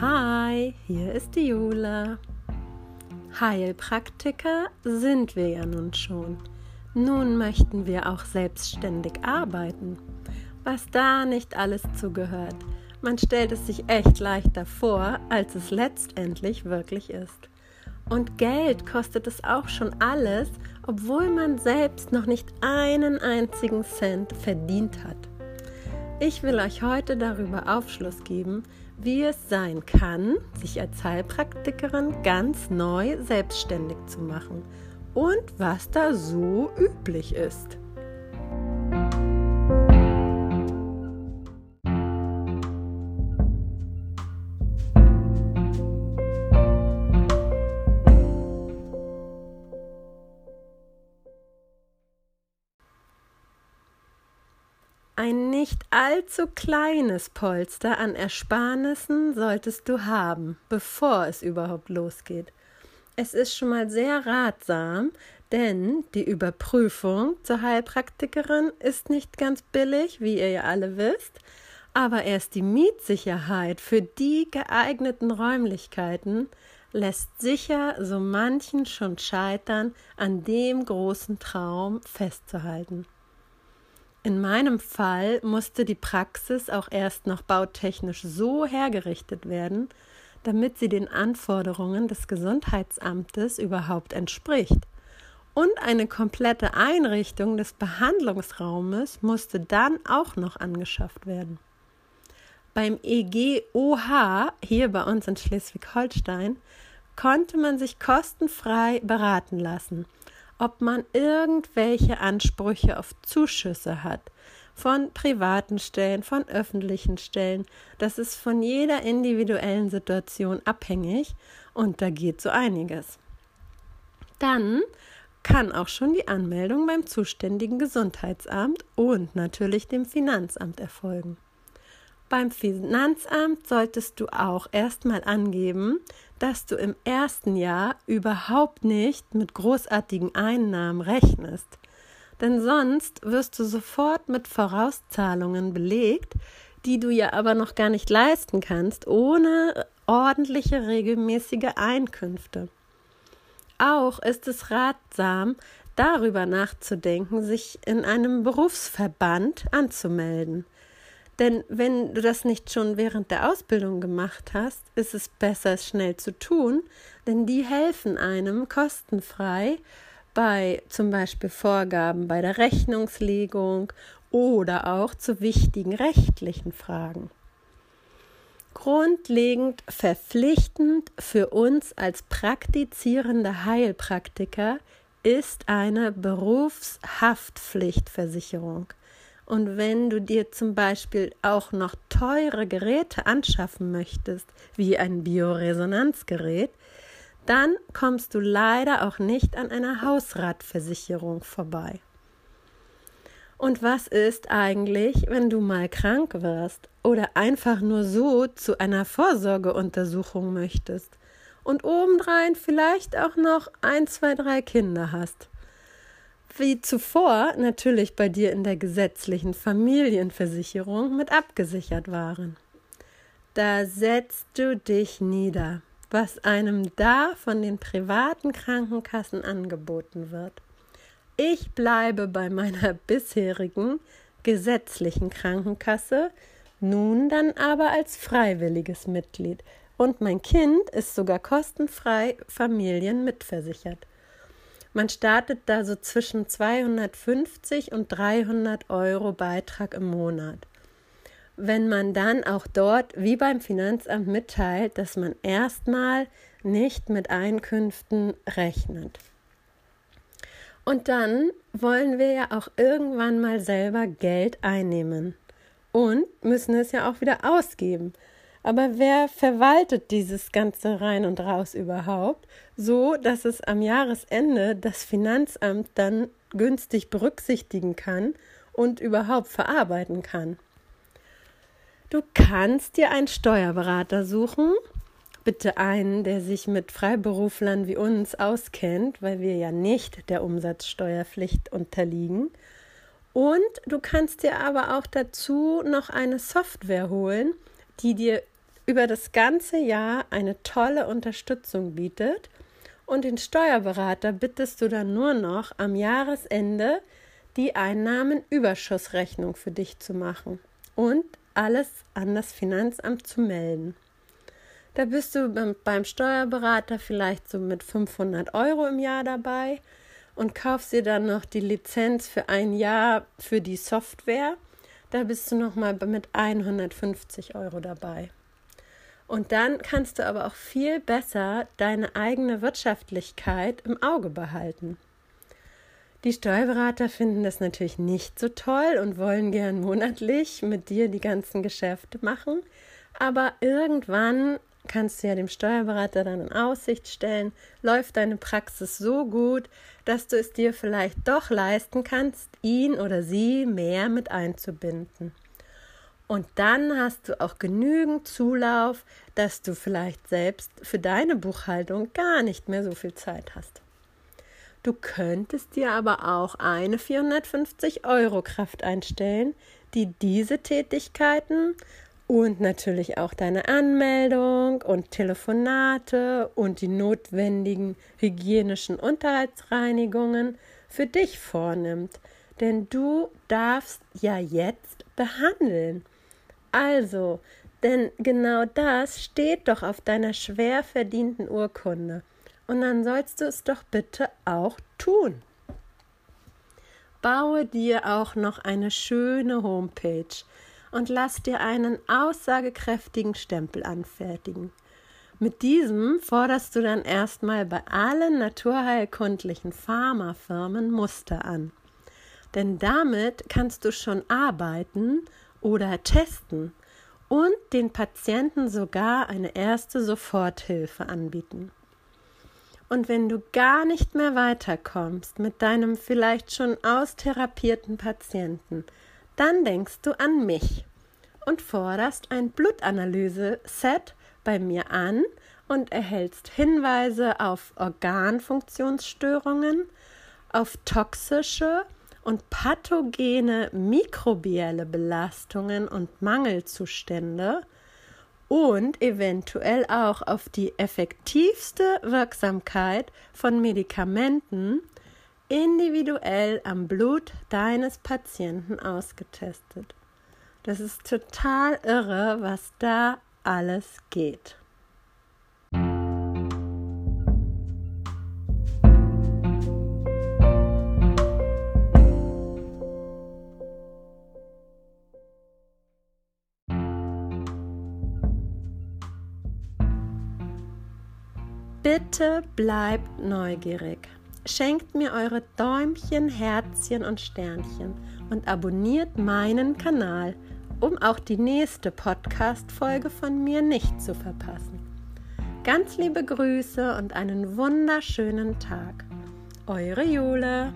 Hi, hier ist die Jula. Heilpraktiker sind wir ja nun schon. Nun möchten wir auch selbstständig arbeiten. Was da nicht alles zugehört. Man stellt es sich echt leichter vor, als es letztendlich wirklich ist. Und Geld kostet es auch schon alles, obwohl man selbst noch nicht einen einzigen Cent verdient hat. Ich will euch heute darüber Aufschluss geben, wie es sein kann, sich als Heilpraktikerin ganz neu selbstständig zu machen und was da so üblich ist. Allzu kleines Polster an Ersparnissen solltest du haben, bevor es überhaupt losgeht. Es ist schon mal sehr ratsam, denn die Überprüfung zur Heilpraktikerin ist nicht ganz billig, wie ihr ja alle wisst, aber erst die Mietsicherheit für die geeigneten Räumlichkeiten lässt sicher so manchen schon scheitern, an dem großen Traum festzuhalten. In meinem Fall musste die Praxis auch erst noch bautechnisch so hergerichtet werden, damit sie den Anforderungen des Gesundheitsamtes überhaupt entspricht. Und eine komplette Einrichtung des Behandlungsraumes musste dann auch noch angeschafft werden. Beim EGOH hier bei uns in Schleswig-Holstein konnte man sich kostenfrei beraten lassen – ob man irgendwelche Ansprüche auf Zuschüsse hat von privaten Stellen, von öffentlichen Stellen. Das ist von jeder individuellen Situation abhängig und da geht so einiges. Dann kann auch schon die Anmeldung beim zuständigen Gesundheitsamt und natürlich dem Finanzamt erfolgen. Beim Finanzamt solltest du auch erstmal angeben, dass du im ersten Jahr überhaupt nicht mit großartigen Einnahmen rechnest. Denn sonst wirst du sofort mit Vorauszahlungen belegt, die du ja aber noch gar nicht leisten kannst, ohne ordentliche regelmäßige Einkünfte. Auch ist es ratsam, darüber nachzudenken, sich in einem Berufsverband anzumelden. Denn wenn du das nicht schon während der Ausbildung gemacht hast, ist es besser, es schnell zu tun, denn die helfen einem kostenfrei bei zum Beispiel Vorgaben bei der Rechnungslegung oder auch zu wichtigen rechtlichen Fragen. Grundlegend verpflichtend für uns als praktizierende Heilpraktiker ist eine Berufshaftpflichtversicherung. Und wenn du dir zum Beispiel auch noch teure Geräte anschaffen möchtest, wie ein Bioresonanzgerät, dann kommst du leider auch nicht an einer Hausratversicherung vorbei. Und was ist eigentlich, wenn du mal krank wirst oder einfach nur so zu einer Vorsorgeuntersuchung möchtest und obendrein vielleicht auch noch ein, zwei, drei Kinder hast? Wie zuvor natürlich bei dir in der gesetzlichen Familienversicherung mit abgesichert waren. Da setzt du dich nieder, was einem da von den privaten Krankenkassen angeboten wird. Ich bleibe bei meiner bisherigen gesetzlichen Krankenkasse, nun dann aber als freiwilliges Mitglied, und mein Kind ist sogar kostenfrei familienmitversichert. Man startet da so zwischen 250 und 300 Euro Beitrag im Monat. Wenn man dann auch dort, wie beim Finanzamt, mitteilt, dass man erstmal nicht mit Einkünften rechnet. Und dann wollen wir ja auch irgendwann mal selber Geld einnehmen und müssen es ja auch wieder ausgeben. Aber wer verwaltet dieses ganze rein und raus überhaupt, so dass es am Jahresende das Finanzamt dann günstig berücksichtigen kann und überhaupt verarbeiten kann? Du kannst dir einen Steuerberater suchen, bitte einen, der sich mit Freiberuflern wie uns auskennt, weil wir ja nicht der Umsatzsteuerpflicht unterliegen. Und du kannst dir aber auch dazu noch eine Software holen, die dir über das ganze Jahr eine tolle Unterstützung bietet und den Steuerberater bittest du dann nur noch am Jahresende die Einnahmenüberschussrechnung für dich zu machen und alles an das Finanzamt zu melden. Da bist du beim Steuerberater vielleicht so mit 500 Euro im Jahr dabei und kaufst dir dann noch die Lizenz für ein Jahr für die Software. Da bist du noch mal mit 150 Euro dabei. Und dann kannst du aber auch viel besser deine eigene Wirtschaftlichkeit im Auge behalten. Die Steuerberater finden das natürlich nicht so toll und wollen gern monatlich mit dir die ganzen Geschäfte machen. Aber irgendwann kannst du ja dem Steuerberater dann in Aussicht stellen, läuft deine Praxis so gut, dass du es dir vielleicht doch leisten kannst, ihn oder sie mehr mit einzubinden. Und dann hast du auch genügend Zulauf, dass du vielleicht selbst für deine Buchhaltung gar nicht mehr so viel Zeit hast. Du könntest dir aber auch eine 450 Euro Kraft einstellen, die diese Tätigkeiten und natürlich auch deine Anmeldung und Telefonate und die notwendigen hygienischen Unterhaltsreinigungen für dich vornimmt. Denn du darfst ja jetzt behandeln. Also, denn genau das steht doch auf deiner schwer verdienten Urkunde. Und dann sollst du es doch bitte auch tun. Baue dir auch noch eine schöne Homepage und lass dir einen aussagekräftigen Stempel anfertigen. Mit diesem forderst du dann erstmal bei allen naturheilkundlichen Pharmafirmen Muster an. Denn damit kannst du schon arbeiten oder testen und den Patienten sogar eine erste Soforthilfe anbieten. Und wenn du gar nicht mehr weiterkommst mit deinem vielleicht schon austherapierten Patienten, dann denkst du an mich und forderst ein Blutanalyse-Set bei mir an und erhältst Hinweise auf Organfunktionsstörungen, auf toxische und pathogene mikrobielle Belastungen und Mangelzustände und eventuell auch auf die effektivste Wirksamkeit von Medikamenten individuell am Blut deines Patienten ausgetestet. Das ist total irre, was da alles geht. Bitte bleibt neugierig. Schenkt mir eure Däumchen, Herzchen und Sternchen und abonniert meinen Kanal, um auch die nächste Podcast-Folge von mir nicht zu verpassen. Ganz liebe Grüße und einen wunderschönen Tag. Eure Jule.